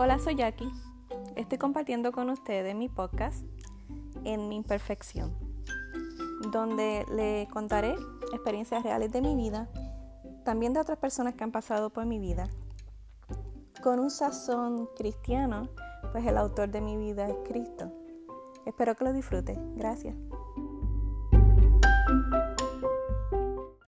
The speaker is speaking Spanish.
Hola, soy Jackie. Estoy compartiendo con ustedes mi podcast en mi imperfección, donde le contaré experiencias reales de mi vida, también de otras personas que han pasado por mi vida, con un sazón cristiano, pues el autor de mi vida es Cristo. Espero que lo disfrute. Gracias.